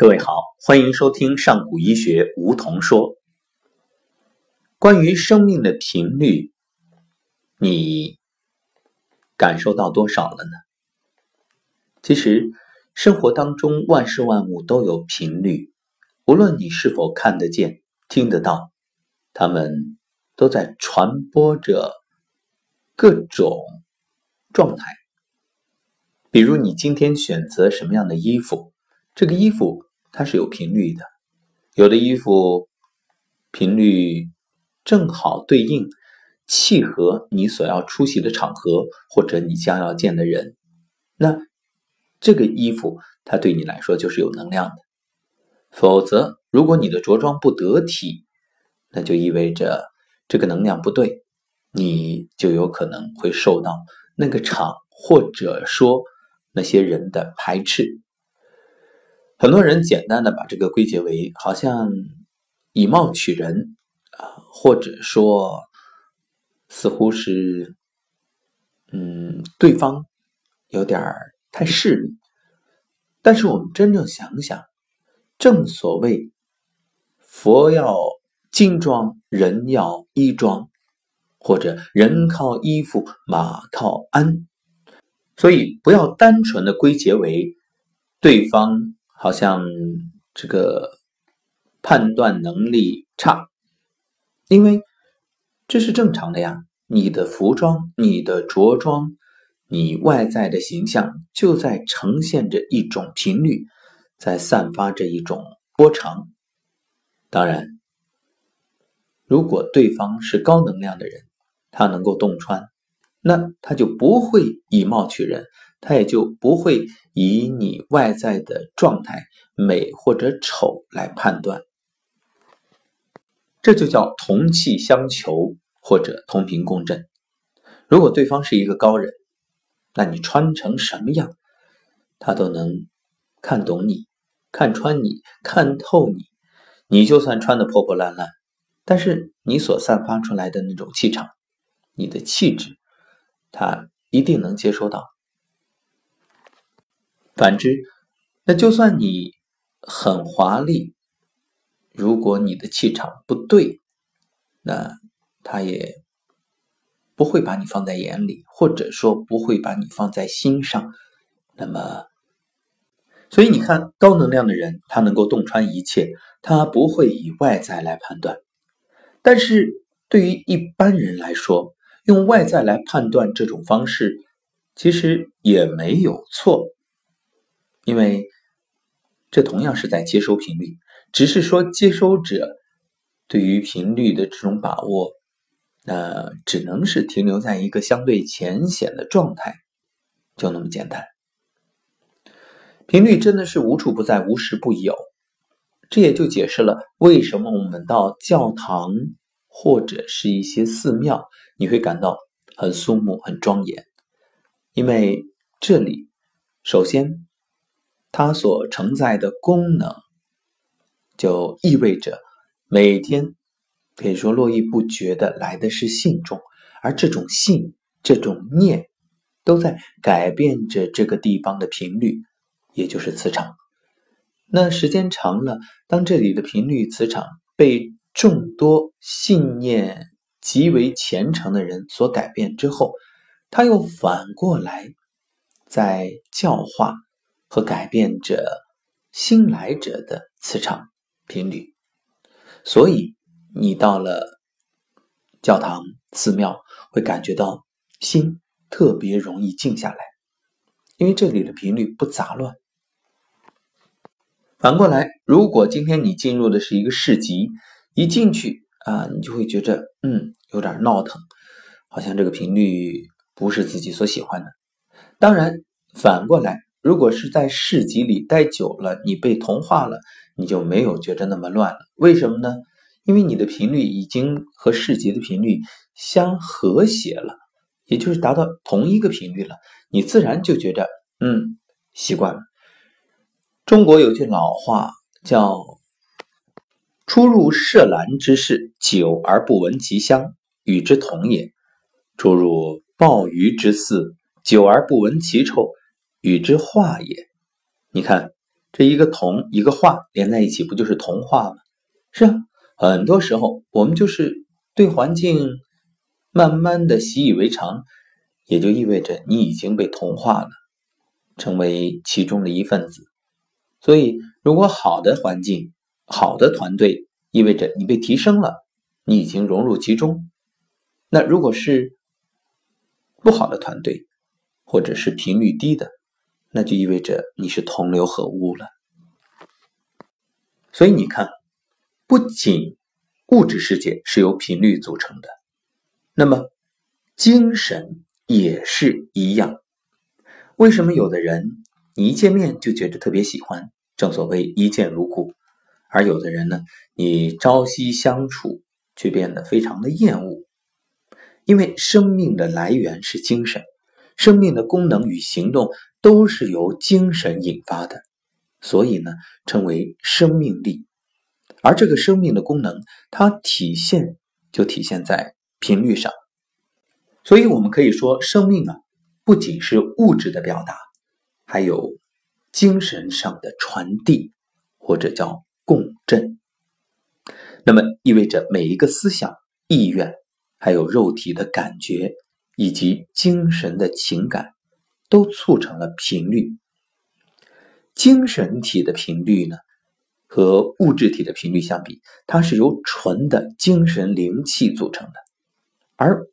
各位好，欢迎收听上古医学梧桐说。关于生命的频率，你感受到多少了呢？其实，生活当中万事万物都有频率，无论你是否看得见、听得到，它们都在传播着各种状态。比如，你今天选择什么样的衣服？这个衣服它是有频率的，有的衣服频率正好对应，契合你所要出席的场合或者你将要见的人，那这个衣服它对你来说就是有能量的。否则，如果你的着装不得体，那就意味着这个能量不对，你就有可能会受到那个场或者说那些人的排斥。很多人简单的把这个归结为好像以貌取人啊，或者说似乎是嗯对方有点太势利。但是我们真正想想，正所谓佛要金装，人要衣装，或者人靠衣服，马靠鞍，所以不要单纯的归结为对方。好像这个判断能力差，因为这是正常的呀。你的服装、你的着装、你外在的形象，就在呈现着一种频率，在散发着一种波长。当然，如果对方是高能量的人，他能够洞穿，那他就不会以貌取人。他也就不会以你外在的状态美或者丑来判断，这就叫同气相求或者同频共振。如果对方是一个高人，那你穿成什么样，他都能看懂你、看穿你、看透你。你就算穿的破破烂烂，但是你所散发出来的那种气场、你的气质，他一定能接收到。反之，那就算你很华丽，如果你的气场不对，那他也不会把你放在眼里，或者说不会把你放在心上。那么，所以你看，高能量的人，他能够洞穿一切，他不会以外在来判断。但是对于一般人来说，用外在来判断这种方式，其实也没有错。因为这同样是在接收频率，只是说接收者对于频率的这种把握，那只能是停留在一个相对浅显的状态，就那么简单。频率真的是无处不在、无时不有，这也就解释了为什么我们到教堂或者是一些寺庙，你会感到很肃穆、很庄严，因为这里首先。它所承载的功能，就意味着每天可以说络绎不绝的来的是信众，而这种信、这种念，都在改变着这个地方的频率，也就是磁场。那时间长了，当这里的频率磁场被众多信念极为虔诚的人所改变之后，它又反过来在教化。和改变着新来者的磁场频率，所以你到了教堂、寺庙，会感觉到心特别容易静下来，因为这里的频率不杂乱。反过来，如果今天你进入的是一个市集，一进去啊，你就会觉着嗯有点闹腾，好像这个频率不是自己所喜欢的。当然，反过来。如果是在市集里待久了，你被同化了，你就没有觉着那么乱了。为什么呢？因为你的频率已经和市集的频率相和谐了，也就是达到同一个频率了，你自然就觉着嗯习惯了。中国有句老话叫“初入麝兰之室，久而不闻其香，与之同也；初入鲍鱼之肆，久而不闻其臭。”与之化也，你看这一个同一个化连在一起，不就是同化吗？是啊，很多时候我们就是对环境慢慢的习以为常，也就意味着你已经被同化了，成为其中的一份子。所以，如果好的环境、好的团队，意味着你被提升了，你已经融入其中。那如果是不好的团队，或者是频率低的，那就意味着你是同流合污了。所以你看，不仅物质世界是由频率组成的，那么精神也是一样。为什么有的人你一见面就觉得特别喜欢？正所谓一见如故。而有的人呢，你朝夕相处却变得非常的厌恶，因为生命的来源是精神，生命的功能与行动都是由精神引发的，所以呢，称为生命力。而这个生命的功能，它体现就体现在频率上。所以我们可以说，生命啊，不仅是物质的表达，还有精神上的传递，或者叫。共振，那么意味着每一个思想、意愿，还有肉体的感觉，以及精神的情感，都促成了频率。精神体的频率呢，和物质体的频率相比，它是由纯的精神灵气组成的，而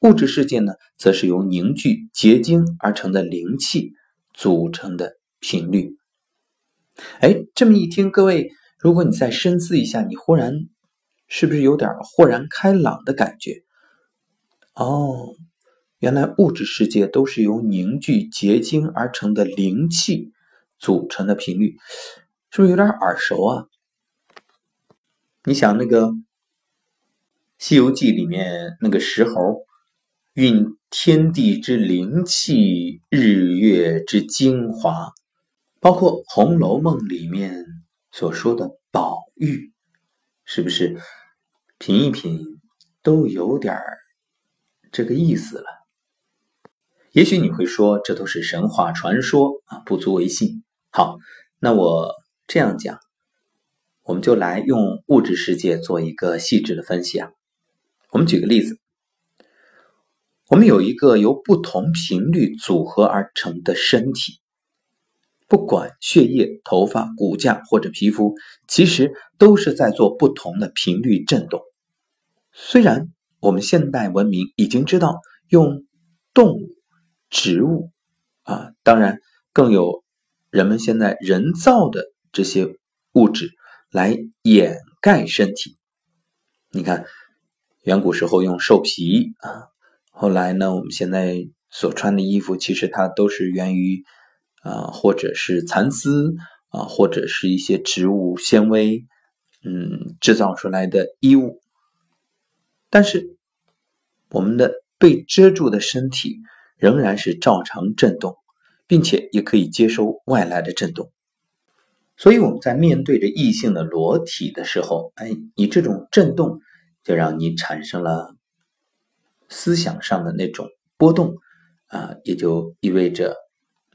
物质世界呢，则是由凝聚结晶而成的灵气组成的频率。哎，这么一听，各位。如果你再深思一下，你忽然是不是有点豁然开朗的感觉？哦，原来物质世界都是由凝聚结晶而成的灵气组成的频率，是不是有点耳熟啊？你想那个《西游记》里面那个石猴，运天地之灵气，日月之精华，包括《红楼梦》里面。所说的宝玉，是不是品一品都有点这个意思了？也许你会说，这都是神话传说啊，不足为信。好，那我这样讲，我们就来用物质世界做一个细致的分析啊。我们举个例子，我们有一个由不同频率组合而成的身体。不管血液、头发、骨架或者皮肤，其实都是在做不同的频率振动。虽然我们现代文明已经知道用动物、植物啊，当然更有人们现在人造的这些物质来掩盖身体。你看，远古时候用兽皮啊，后来呢，我们现在所穿的衣服，其实它都是源于。啊，或者是蚕丝啊，或者是一些植物纤维，嗯，制造出来的衣物。但是，我们的被遮住的身体仍然是照常震动，并且也可以接收外来的震动。所以，我们在面对着异性的裸体的时候，哎，你这种震动就让你产生了思想上的那种波动啊，也就意味着。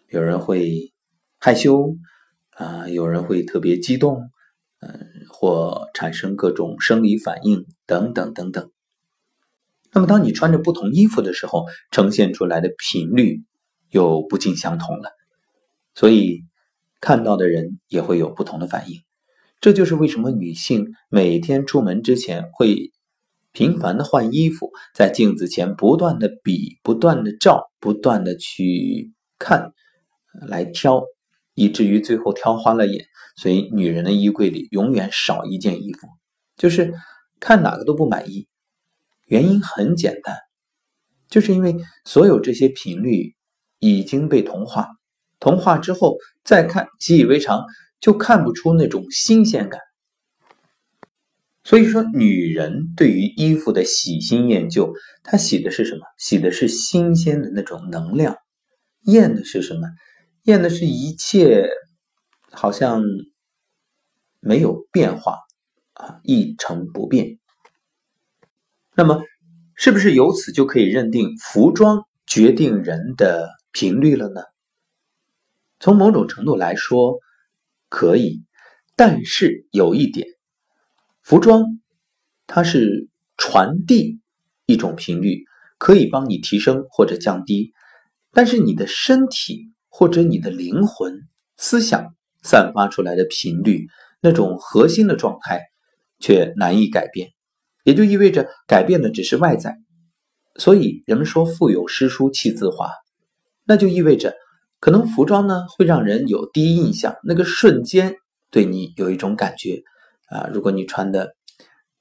有人会害羞啊，有人会特别激动，嗯，或产生各种生理反应等等等等。那么，当你穿着不同衣服的时候，呈现出来的频率又不尽相同了，所以看到的人也会有不同的反应。这就是为什么女性每天出门之前会频繁的换衣服，在镜子前不断的比、不断的照、不断的去看。来挑，以至于最后挑花了眼。所以女人的衣柜里永远少一件衣服，就是看哪个都不满意。原因很简单，就是因为所有这些频率已经被同化，同化之后再看习以为常，就看不出那种新鲜感。所以说，女人对于衣服的喜新厌旧，她喜的是什么？喜的是新鲜的那种能量，厌的是什么？厌的是一切好像没有变化啊，一成不变。那么，是不是由此就可以认定服装决定人的频率了呢？从某种程度来说，可以，但是有一点，服装它是传递一种频率，可以帮你提升或者降低，但是你的身体或者你的灵魂、思想散发出来的频率，那种核心的状态却难以改变，也就意味着改变的只是外在。所以人们说“腹有诗书气自华”，那就意味着。可能服装呢会让人有第一印象，那个瞬间对你有一种感觉啊。如果你穿的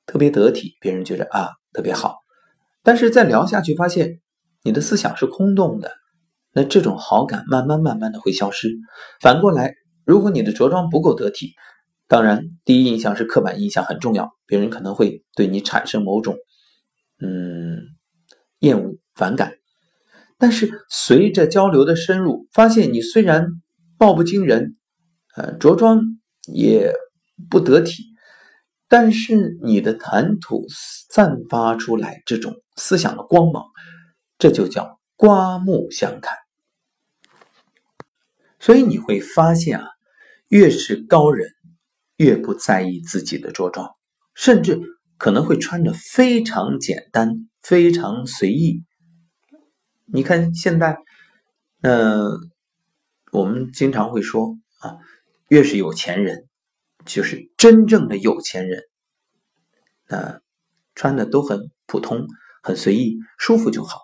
特别得体，别人觉得啊特别好。但是再聊下去，发现你的思想是空洞的，那这种好感慢慢慢慢的会消失。反过来，如果你的着装不够得体，当然第一印象是刻板印象很重要，别人可能会对你产生某种嗯厌恶反感。但是随着交流的深入，发现你虽然貌不惊人，呃，着装也不得体，但是你的谈吐散发出来这种思想的光芒，这就叫刮目相看。所以你会发现啊，越是高人，越不在意自己的着装，甚至可能会穿着非常简单、非常随意。你看现在，嗯，我们经常会说啊，越是有钱人，就是真正的有钱人，那穿的都很普通、很随意、舒服就好。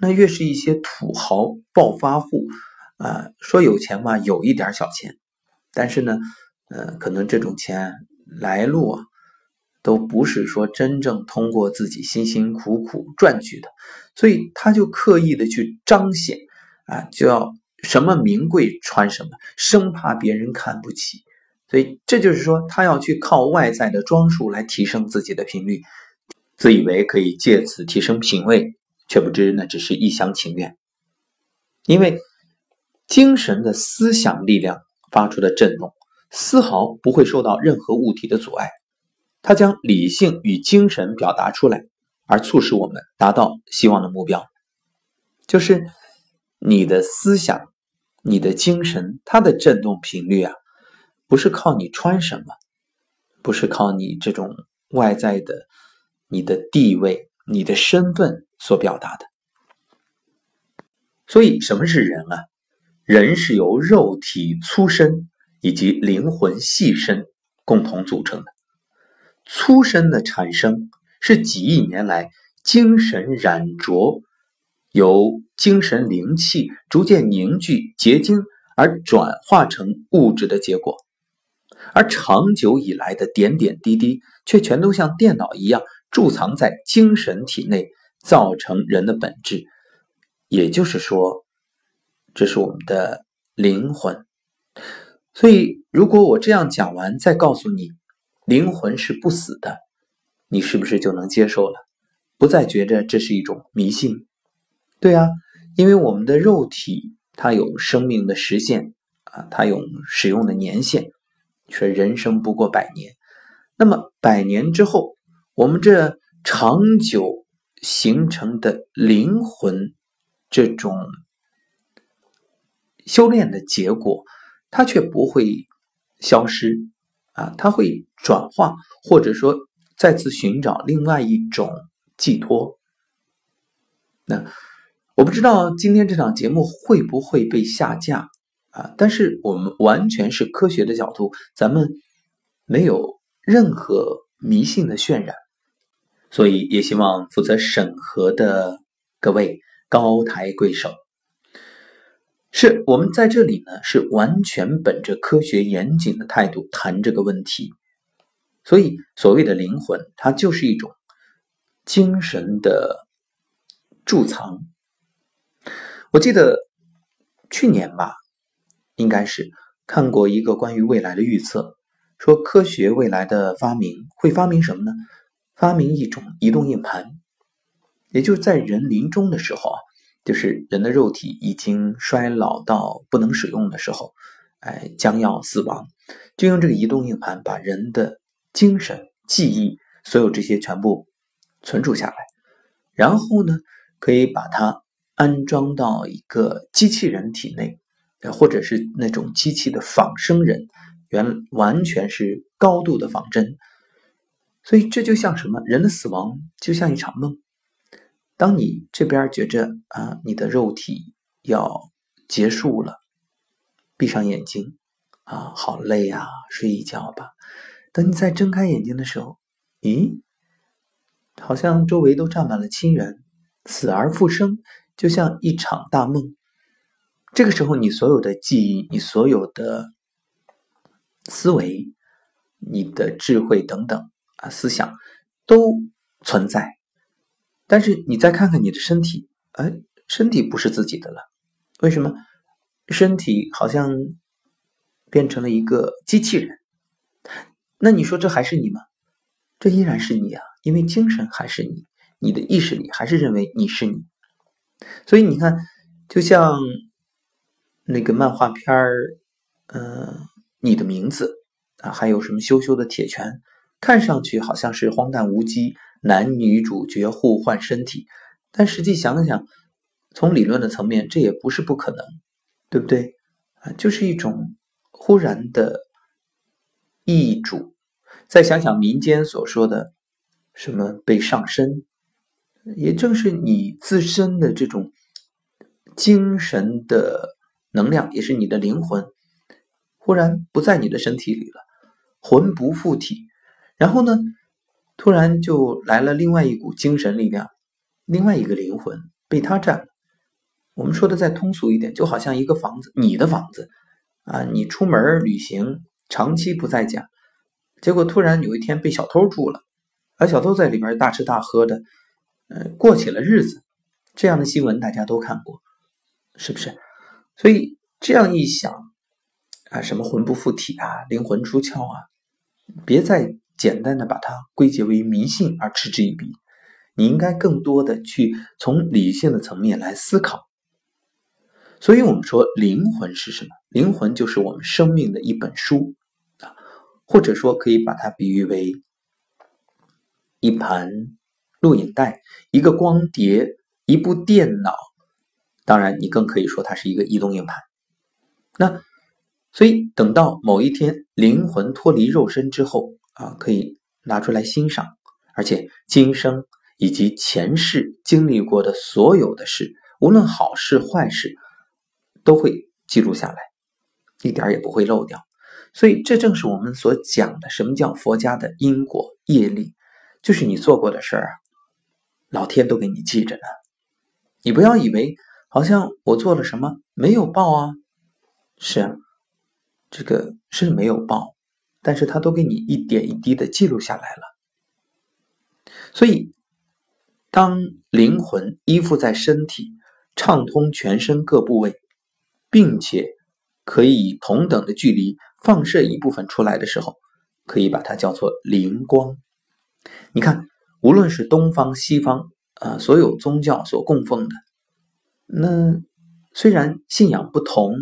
那越是一些土豪暴发户啊，说有钱嘛，有一点小钱，但是呢，呃，可能这种钱来路啊。都不是说真正通过自己辛辛苦苦赚取的，所以他就刻意的去彰显，啊，就要什么名贵穿什么，生怕别人看不起，所以这就是说他要去靠外在的装束来提升自己的频率，自以为可以借此提升品味，却不知那只是一厢情愿，因为精神的思想力量发出的震动，丝毫不会受到任何物体的阻碍。它将理性与精神表达出来，而促使我们达到希望的目标。就是你的思想、你的精神，它的振动频率啊，不是靠你穿什么，不是靠你这种外在的、你的地位、你的身份所表达的。所以，什么是人啊？人是由肉体粗身以及灵魂细身共同组成的。粗身的产生是几亿年来精神染浊，由精神灵气逐渐凝聚结晶而转化成物质的结果，而长久以来的点点滴滴却全都像电脑一样贮藏在精神体内，造成人的本质。也就是说，这是我们的灵魂。所以，如果我这样讲完，再告诉你。灵魂是不死的，你是不是就能接受了？不再觉着这是一种迷信？对啊，因为我们的肉体它有生命的时限啊，它有使用的年限，说人生不过百年。那么百年之后，我们这长久形成的灵魂这种修炼的结果，它却不会消失。啊，他会转化，或者说再次寻找另外一种寄托。那我不知道今天这场节目会不会被下架啊？但是我们完全是科学的角度，咱们没有任何迷信的渲染，所以也希望负责审核的各位高抬贵手。是我们在这里呢，是完全本着科学严谨的态度谈这个问题，所以所谓的灵魂，它就是一种精神的贮藏。我记得去年吧，应该是看过一个关于未来的预测，说科学未来的发明会发明什么呢？发明一种移动硬盘，也就是在人临终的时候啊。就是人的肉体已经衰老到不能使用的时候，哎，将要死亡，就用这个移动硬盘把人的精神、记忆，所有这些全部存储下来，然后呢，可以把它安装到一个机器人体内，或者是那种机器的仿生人，原完全是高度的仿真。所以这就像什么？人的死亡就像一场梦。当你这边觉着啊，你的肉体要结束了，闭上眼睛啊，好累啊，睡一觉吧。等你再睁开眼睛的时候，咦，好像周围都站满了亲人，死而复生，就像一场大梦。这个时候，你所有的记忆，你所有的思维，你的智慧等等啊，思想都存在。但是你再看看你的身体，哎，身体不是自己的了，为什么？身体好像变成了一个机器人。那你说这还是你吗？这依然是你啊，因为精神还是你，你的意识里还是认为你是你。所以你看，就像那个漫画片儿，嗯，你的名字啊，还有什么羞羞的铁拳，看上去好像是荒诞无稽，男女主角互换身体，但实际想想，从理论的层面，这也不是不可能，对不对？啊，就是一种忽然的。易主，再想想民间所说的什么被上身，也正是你自身的这种精神的能量，也是你的灵魂，忽然不在你的身体里了，魂不附体，然后呢，突然就来了另外一股精神力量，另外一个灵魂被他占了。我们说的再通俗一点，就好像一个房子，你的房子啊，你出门旅行。长期不在家，结果突然有一天被小偷住了，而小偷在里边大吃大喝的，呃，过起了日子。这样的新闻大家都看过，是不是？所以这样一想啊，什么魂不附体啊，灵魂出窍啊，别再简单的把它归结为迷信而嗤之以鼻。你应该更多的去从理性的层面来思考。所以我们说，灵魂是什么？灵魂就是我们生命的一本书啊。或者说，可以把它比喻为一盘录影带、一个光碟、一部电脑。当然，你更可以说它是一个移动硬盘。那所以，等到某一天灵魂脱离肉身之后啊，可以拿出来欣赏，而且今生以及前世经历过的所有的事，无论好事坏事，都会记录下来，一点也不会漏掉。所以，这正是我们所讲的，什么叫佛家的因果业力？就是你做过的事儿啊，老天都给你记着呢。你不要以为好像我做了什么没有报啊，是啊，这个是没有报，但是他都给你一点一滴的记录下来了。所以，当灵魂依附在身体，畅通全身各部位，并且可以以同等的距离。放射一部分出来的时候，可以把它叫做灵光。你看，无论是东方西方啊，所有宗教所供奉的，那虽然信仰不同，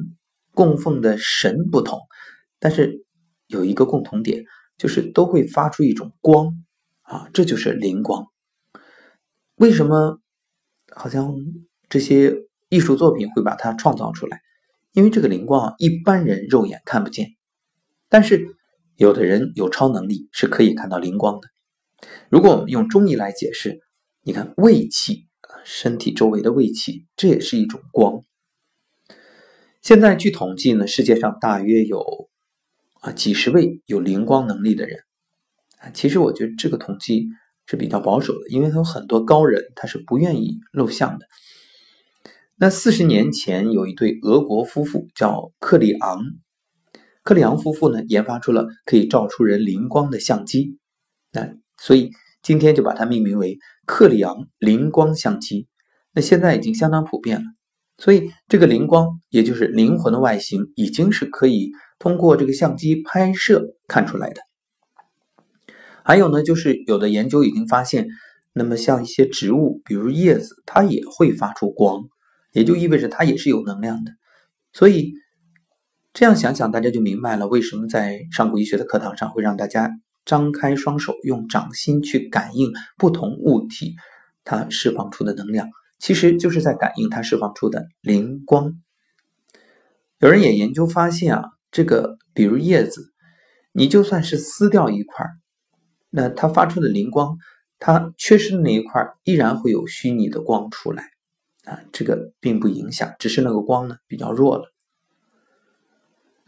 供奉的神不同，但是有一个共同点，就是都会发出一种光啊，这就是灵光。为什么好像这些艺术作品会把它创造出来？因为这个灵光啊，一般人肉眼看不见。但是，有的人有超能力，是可以看到灵光的。如果我们用中医来解释，你看胃气身体周围的胃气，这也是一种光。现在据统计呢，世界上大约有啊几十位有灵光能力的人啊。其实我觉得这个统计是比较保守的，因为有很多高人他是不愿意露相的。那四十年前有一对俄国夫妇叫克里昂。克里昂夫妇呢，研发出了可以照出人灵光的相机，那所以今天就把它命名为克里昂灵光相机。那现在已经相当普遍了，所以这个灵光，也就是灵魂的外形，已经是可以通过这个相机拍摄看出来的。还有呢，就是有的研究已经发现，那么像一些植物，比如叶子，它也会发出光，也就意味着它也是有能量的，所以。这样想想，大家就明白了为什么在上古医学的课堂上会让大家张开双手，用掌心去感应不同物体它释放出的能量，其实就是在感应它释放出的灵光。有人也研究发现啊，这个比如叶子，你就算是撕掉一块那它发出的灵光，它缺失的那一块依然会有虚拟的光出来啊，这个并不影响，只是那个光呢比较弱了。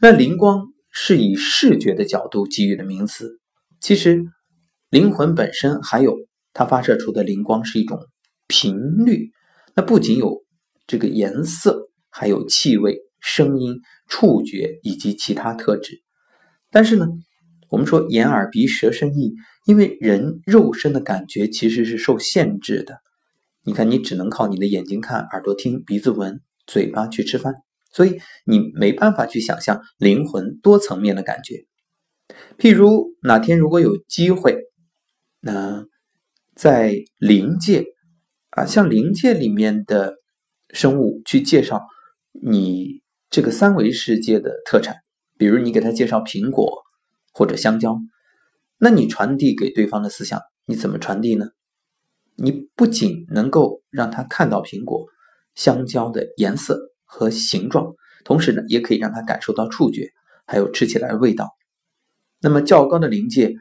那灵光是以视觉的角度给予的名词，其实灵魂本身还有它发射出的灵光是一种频率，那不仅有这个颜色，还有气味、声音、触觉以及其他特质。但是呢，我们说眼耳鼻舌身意，因为人肉身的感觉其实是受限制的。你看，你只能靠你的眼睛看、耳朵听、鼻子闻、嘴巴去吃饭。所以你没办法去想象灵魂多层面的感觉。譬如哪天如果有机会，那在灵界啊，像灵界里面的生物去介绍你这个三维世界的特产，比如你给他介绍苹果或者香蕉，那你传递给对方的思想，你怎么传递呢？你不仅能够让他看到苹果、香蕉的颜色。和形状，同时呢，也可以让他感受到触觉，还有吃起来的味道。那么较高的灵界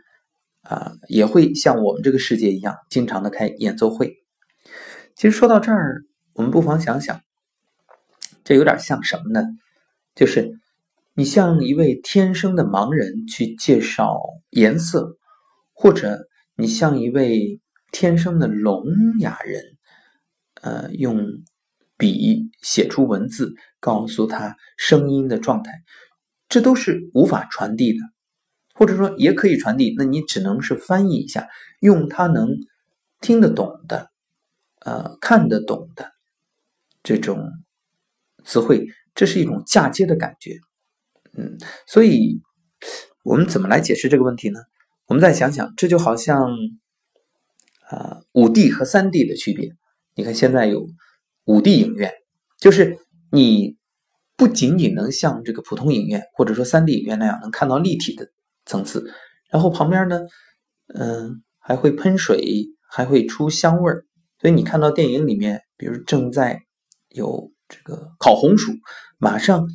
啊，也会像我们这个世界一样，经常的开演奏会。其实说到这儿，我们不妨想想，这有点像什么呢？就是你向一位天生的盲人去介绍颜色，或者你向一位天生的聋哑人，呃，用。笔写出文字，告诉他声音的状态，这都是无法传递的，或者说也可以传递，那你只能是翻译一下，用他能听得懂的，呃，看得懂的这种词汇，这是一种嫁接的感觉，嗯，所以我们怎么来解释这个问题呢？我们再想想，这就好像啊，五 D 和三 D 的区别，你看现在有。五 D 影院就是你不仅仅能像这个普通影院或者说三 D 影院那样能看到立体的层次，然后旁边呢，嗯，还会喷水，还会出香味儿，所以你看到电影里面，比如正在有这个烤红薯，马上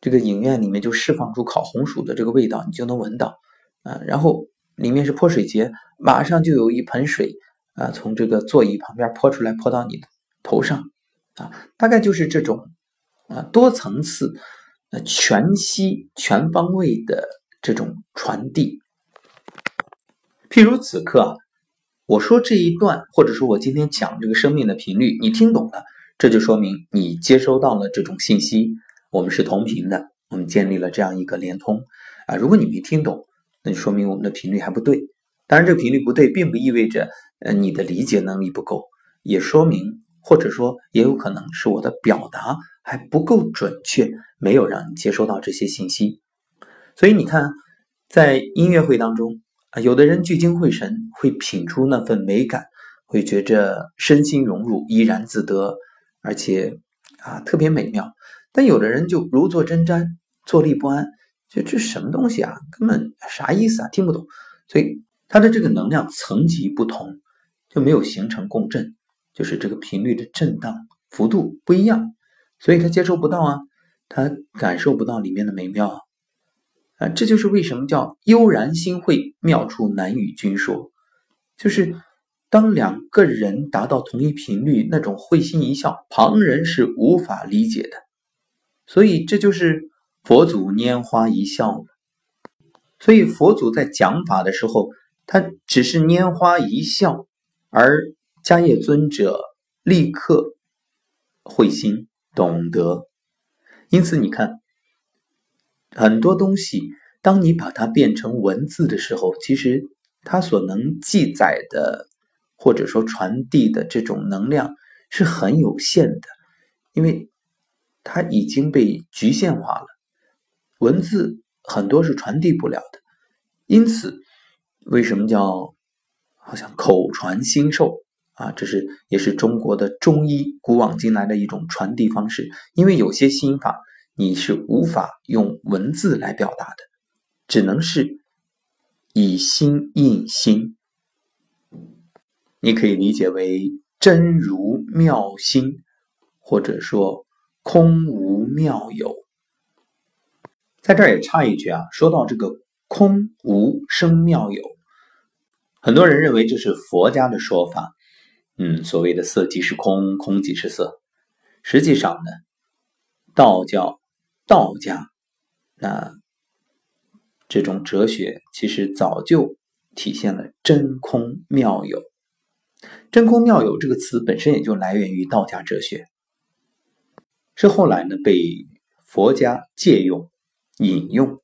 这个影院里面就释放出烤红薯的这个味道，你就能闻到啊。然后里面是泼水节，马上就有一盆水啊从这个座椅旁边泼出来，泼到你的头上。啊，大概就是这种啊多层次、呃全息、全方位的这种传递。譬如此刻啊，我说这一段，或者说我今天讲这个生命的频率，你听懂了，这就说明你接收到了这种信息，我们是同频的，我们建立了这样一个连通啊。如果你没听懂，那就说明我们的频率还不对。当然，这个频率不对，并不意味着呃你的理解能力不够，也说明。或者说，也有可能是我的表达还不够准确，没有让你接收到这些信息。所以你看，在音乐会当中啊，有的人聚精会神，会品出那份美感，会觉着身心融入，怡然自得，而且啊特别美妙。但有的人就如坐针毡，坐立不安，就这什么东西啊，根本啥意思啊，听不懂。所以他的这个能量层级不同，就没有形成共振。就是这个频率的震荡幅度不一样，所以他接收不到啊，他感受不到里面的美妙啊，啊，这就是为什么叫悠然心会，妙处难与君说。就是当两个人达到同一频率，那种会心一笑，旁人是无法理解的。所以这就是佛祖拈花一笑所以佛祖在讲法的时候，他只是拈花一笑，而。迦叶尊者立刻会心懂得，因此你看，很多东西，当你把它变成文字的时候，其实它所能记载的或者说传递的这种能量是很有限的，因为它已经被局限化了。文字很多是传递不了的，因此为什么叫好像口传心授？啊，这是也是中国的中医古往今来的一种传递方式，因为有些心法你是无法用文字来表达的，只能是以心印心。你可以理解为真如妙心，或者说空无妙有，在这儿也插一句啊，说到这个空无生妙有，很多人认为这是佛家的说法，嗯，所谓的色即是空，空即是色。实际上呢，道教、道家那这种哲学其实早就体现了真空妙有。真空妙有这个词本身也就来源于道家哲学，是后来呢被佛家借用引用。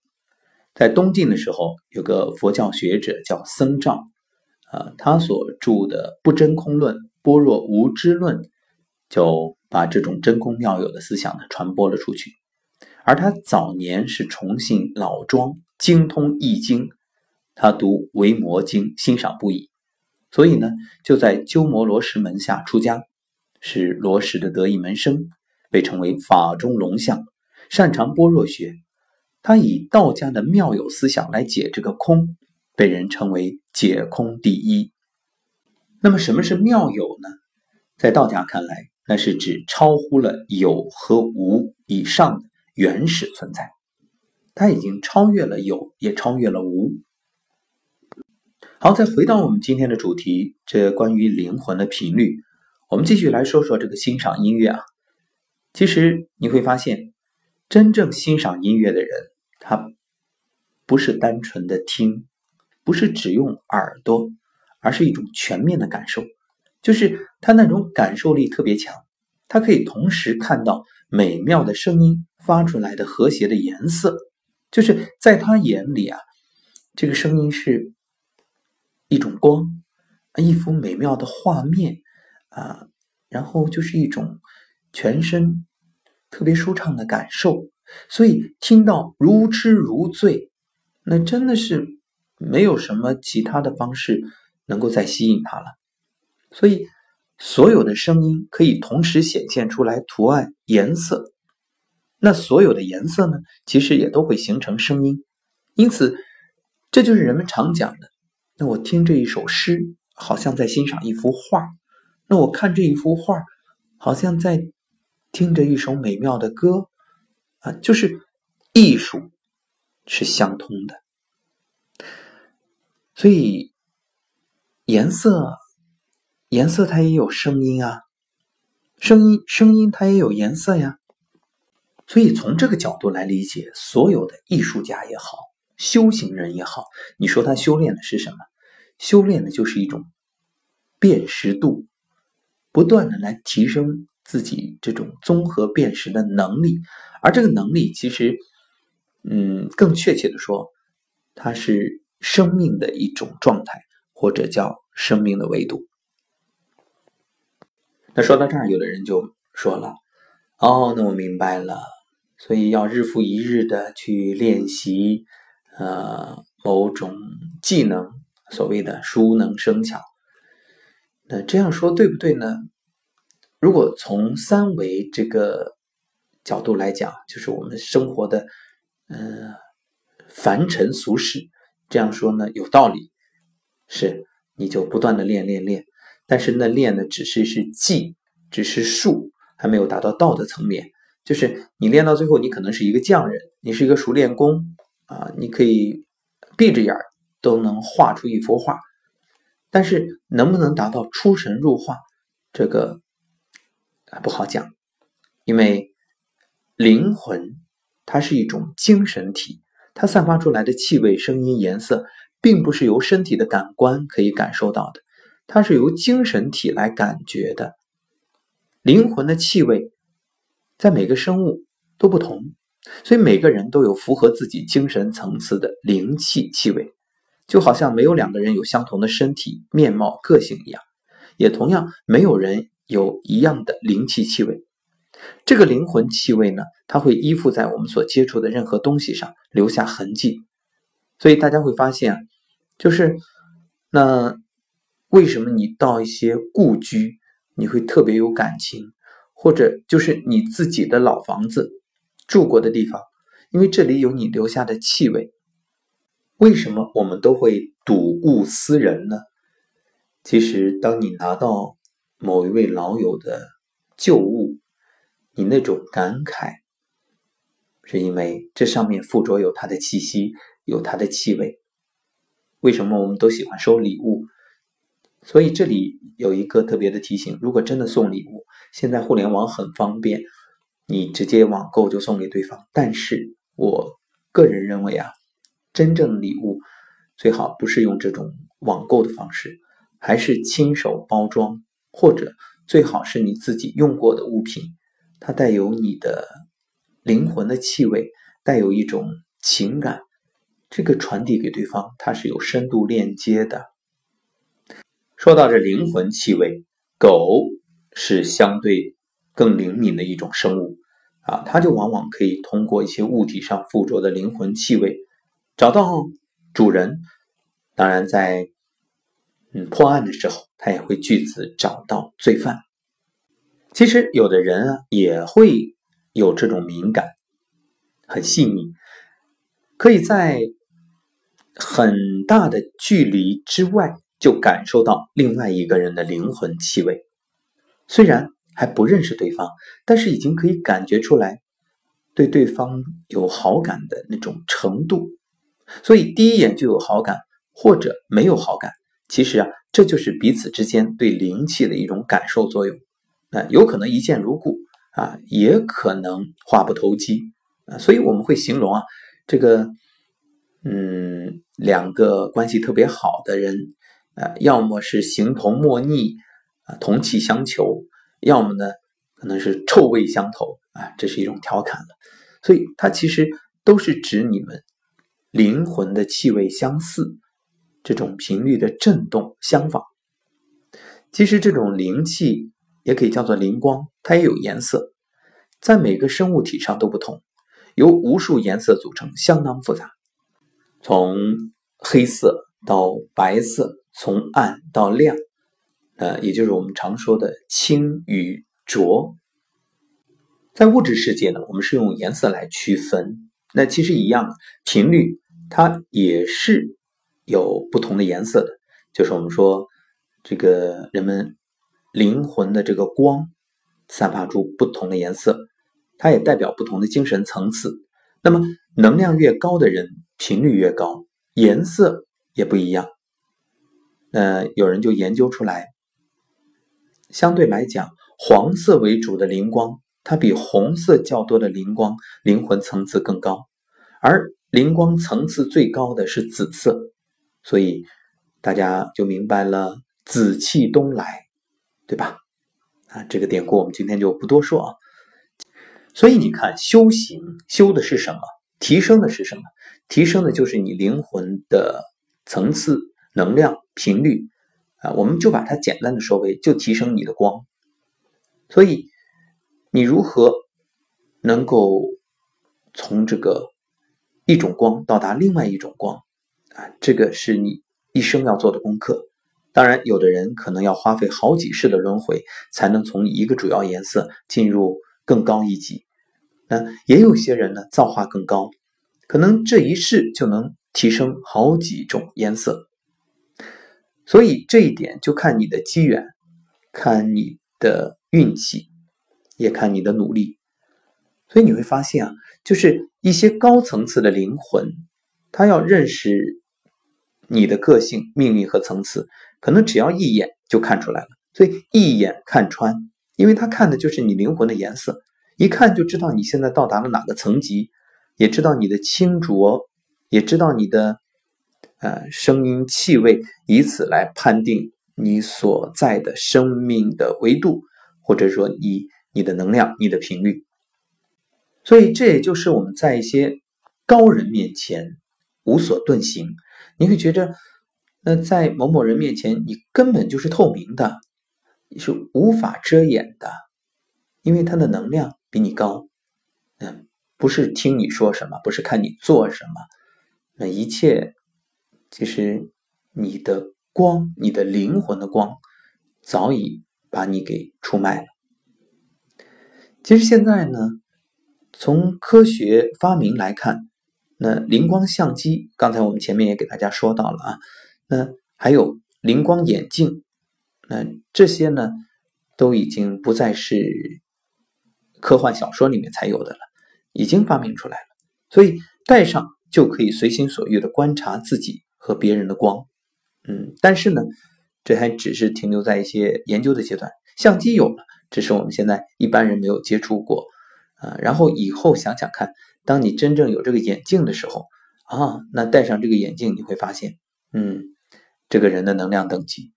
在东晋的时候，有个佛教学者叫僧肇，啊，他所著的《不真空论》《般若无知论》，就把这种真空妙有的思想呢传播了出去。而他早年是崇信老庄，精通易经，他读《维摩经》，欣赏不已。所以呢，就在鸠摩罗什门下出家，是罗什的得意门生，被称为法中龙象，擅长般若学。他以道家的妙有思想来解这个空，被人称为解空第一。那么，什么是妙有呢？在道家看来，那是指超乎了有和无以上的原始存在，它已经超越了有，也超越了无。好，再回到我们今天的主题，这关于灵魂的频率，我们继续来说说这个欣赏音乐啊。其实你会发现，真正欣赏音乐的人，他不是单纯的听，不是只用耳朵，而是一种全面的感受，就是他那种感受力特别强，他可以同时看到美妙的声音发出来的和谐的颜色，就是在他眼里啊，这个声音是。一种光，一幅美妙的画面啊，然后就是一种全身特别舒畅的感受，所以听到如痴如醉，那真的是没有什么其他的方式能够再吸引他了。所以所有的声音可以同时显现出来图案颜色，那所有的颜色呢，其实也都会形成声音，因此这就是人们常讲的。那我听这一首诗，好像在欣赏一幅画；那我看这一幅画，好像在听着一首美妙的歌。啊，就是艺术是相通的，所以颜色，颜色它也有声音啊，声音，声音它也有颜色呀。所以从这个角度来理解，所有的艺术家也好。修行人也好，你说他修炼的是什么？修炼的就是一种辨识度，不断的来提升自己这种综合辨识的能力。而这个能力，其实，嗯，更确切的说，它是生命的一种状态，或者叫生命的维度。那说到这儿，有的人就说了：“哦，那我明白了，所以要日复一日的去练习。”呃，某种技能，所谓的熟能生巧。那这样说对不对呢？如果从三维这个角度来讲，就是我们生活的，嗯，凡尘俗世，这样说呢有道理。是，你就不断的练练练，但是那练的只是是技，只是术，还没有达到道的层面。就是你练到最后，你可能是一个匠人，你是一个熟练工。啊，你可以闭着眼都能画出一幅画，但是能不能达到出神入化，这个啊不好讲，因为灵魂它是一种精神体，它散发出来的气味、声音、颜色，并不是由身体的感官可以感受到的，它是由精神体来感觉的。灵魂的气味在每个生物都不同。所以每个人都有符合自己精神层次的灵气气味，就好像没有两个人有相同的身体面貌个性一样，也同样没有人有一样的灵气气味。这个灵魂气味呢，它会依附在我们所接触的任何东西上，留下痕迹。所以大家会发现，就是那为什么你到一些故居，你会特别有感情，或者就是你自己的老房子。住过的地方，因为这里有你留下的气味。为什么我们都会睹物思人呢？其实，当你拿到某一位老友的旧物，你那种感慨是因为这上面附着有它的气息，有它的气味。为什么我们都喜欢收礼物？所以这里有一个特别的提醒：如果真的送礼物，现在互联网很方便，你直接网购就送给对方。但是我个人认为啊，真正礼物最好不是用这种网购的方式，还是亲手包装，或者最好是你自己用过的物品，它带有你的灵魂的气味，带有一种情感。这个传递给对方，它是有深度链接的。说到这灵魂气味，狗是相对更灵敏的一种生物啊，它就往往可以通过一些物体上附着的灵魂气味找到主人。当然，在嗯破案的时候，它也会据此找到罪犯。其实有的人啊也会有这种敏感，很细腻，可以在。很大的距离之外，就感受到另外一个人的灵魂气味。虽然还不认识对方，但是已经可以感觉出来对对方有好感的那种程度。所以第一眼就有好感，或者没有好感，其实啊，这就是彼此之间对灵气的一种感受作用。啊，有可能一见如故啊，也可能话不投机啊。所以我们会形容啊，这个。嗯，两个关系特别好的人，呃，要么是形同陌逆啊，同气相求；要么呢，可能是臭味相投啊，这是一种调侃了。所以它其实都是指你们灵魂的气味相似，这种频率的震动相仿。其实这种灵气也可以叫做灵光，它也有颜色，在每个生物体上都不同，由无数颜色组成，相当复杂。从黑色到白色，从暗到亮，呃，也就是我们常说的清与浊。在物质世界呢，我们是用颜色来区分。那其实一样，频率它也是有不同的颜色的。就是我们说，这个人们灵魂的这个光散发出不同的颜色，它也代表不同的精神层次。那么能量越高的人。频率越高，颜色也不一样。呃有人就研究出来，相对来讲，黄色为主的灵光，它比红色较多的灵光灵魂层次更高，而灵光层次最高的是紫色。所以大家就明白了“紫气东来”，对吧？啊，这个典故我们今天就不多说啊。所以你看，修行修的是什么？提升的是什么？提升的就是你灵魂的层次、能量、频率啊！我们就把它简单的说为，就提升你的光。所以，你如何能够从这个一种光到达另外一种光啊？这个是你一生要做的功课。当然，有的人可能要花费好几世的轮回，才能从一个主要颜色进入更高一级。那也有些人呢，造化更高，可能这一世就能提升好几种颜色。所以这一点就看你的机缘，看你的运气，也看你的努力。所以你会发现啊，就是一些高层次的灵魂，他要认识你的个性、命运和层次，可能只要一眼就看出来了。所以一眼看穿，因为他看的就是你灵魂的颜色。一看就知道你现在到达了哪个层级，也知道你的清浊，也知道你的呃声音气味，以此来判定你所在的生命的维度，或者说你你的能量、你的频率。所以这也就是我们在一些高人面前无所遁形，你会觉着，那在某某人面前，你根本就是透明的，你是无法遮掩的，因为他的能量。比你高，嗯，不是听你说什么，不是看你做什么，那一切其实你的光，你的灵魂的光，早已把你给出卖了。其实现在呢，从科学发明来看，那灵光相机，刚才我们前面也给大家说到了啊，那还有灵光眼镜，那这些呢，都已经不再是。科幻小说里面才有的了，已经发明出来了，所以戴上就可以随心所欲的观察自己和别人的光。嗯，但是呢，这还只是停留在一些研究的阶段。相机有了，只是我们现在一般人没有接触过啊。然后以后想想看，当你真正有这个眼镜的时候啊，那戴上这个眼镜，你会发现，嗯，这个人的能量等级，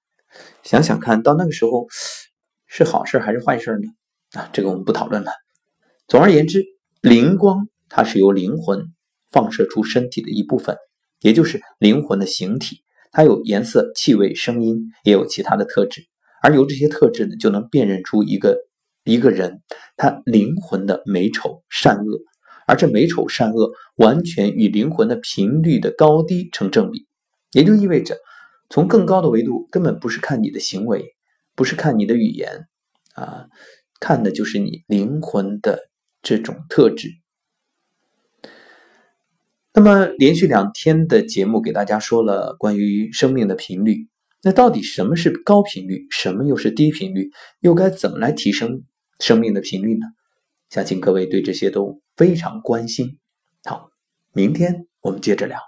想想看到那个时候是好事还是坏事呢？啊，这个我们不讨论了。总而言之，灵光它是由灵魂放射出身体的一部分，也就是灵魂的形体，它有颜色、气味、声音，也有其他的特质。而由这些特质呢，就能辨认出一个一个人他灵魂的美丑善恶，而这美丑善恶完全与灵魂的频率的高低成正比，也就意味着，从更高的维度根本不是看你的行为，不是看你的语言，啊，看的就是你灵魂的这种特质。那么连续两天的节目给大家说了关于生命的频率。那到底什么是高频率，什么又是低频率？又该怎么来提升生命的频率呢？相信各位对这些都非常关心。好，明天我们接着聊。